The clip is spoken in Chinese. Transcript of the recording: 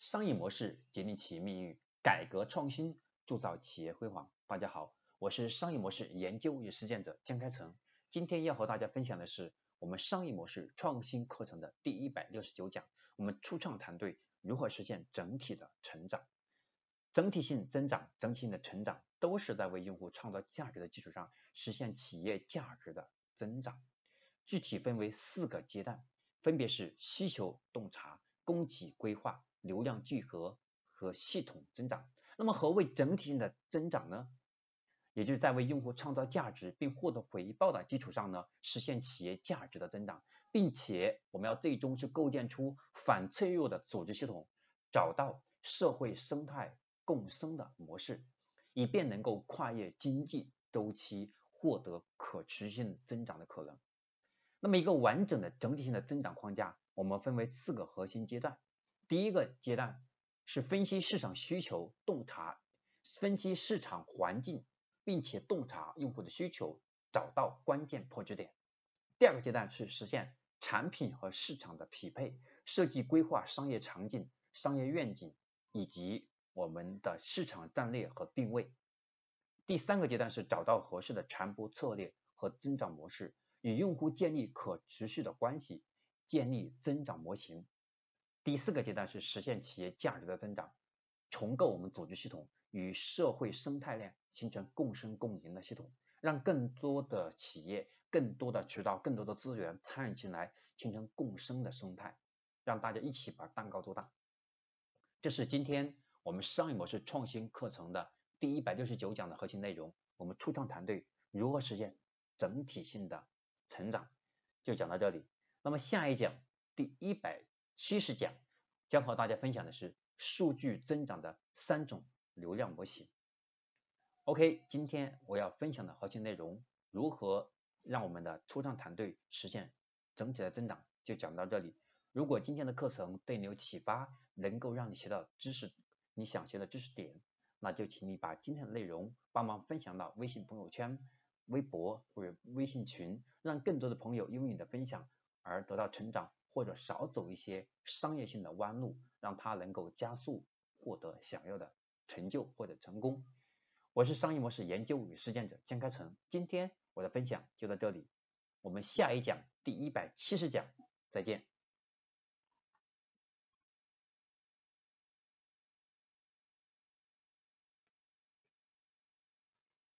商业模式决定企业命运，改革创新铸造企业辉煌。大家好，我是商业模式研究与实践者江开成。今天要和大家分享的是我们商业模式创新课程的第一百六十九讲。我们初创团队如何实现整体的成长？整体性增长、整体性的成长，都是在为用户创造价值的基础上实现企业价值的增长。具体分为四个阶段，分别是需求洞察、供给规划。流量聚合和系统增长。那么何谓整体性的增长呢？也就是在为用户创造价值并获得回报的基础上呢，实现企业价值的增长，并且我们要最终是构建出反脆弱的组织系统，找到社会生态共生的模式，以便能够跨越经济周期，获得可持续性增长的可能。那么一个完整的整体性的增长框架，我们分为四个核心阶段。第一个阶段是分析市场需求，洞察分析市场环境，并且洞察用户的需求，找到关键破局点。第二个阶段是实现产品和市场的匹配，设计规划商业场景、商业愿景以及我们的市场战略和定位。第三个阶段是找到合适的传播策略和增长模式，与用户建立可持续的关系，建立增长模型。第四个阶段是实现企业价值的增长，重构我们组织系统与社会生态链形成共生共赢的系统，让更多的企业、更多的渠道、更多的资源参与进来，形成共生的生态，让大家一起把蛋糕做大。这是今天我们商业模式创新课程的第一百六十九讲的核心内容。我们初创团队如何实现整体性的成长，就讲到这里。那么下一讲第一百。七十讲将和大家分享的是数据增长的三种流量模型。OK，今天我要分享的核心内容，如何让我们的初创团队实现整体的增长，就讲到这里。如果今天的课程对你有启发，能够让你学到知识，你想学的知识点，那就请你把今天的内容帮忙分享到微信朋友圈、微博或者微信群，让更多的朋友因为你的分享而得到成长。或者少走一些商业性的弯路，让他能够加速获得想要的成就或者成功。我是商业模式研究与实践者江开成，今天我的分享就到这里，我们下一讲第一百七十讲再见。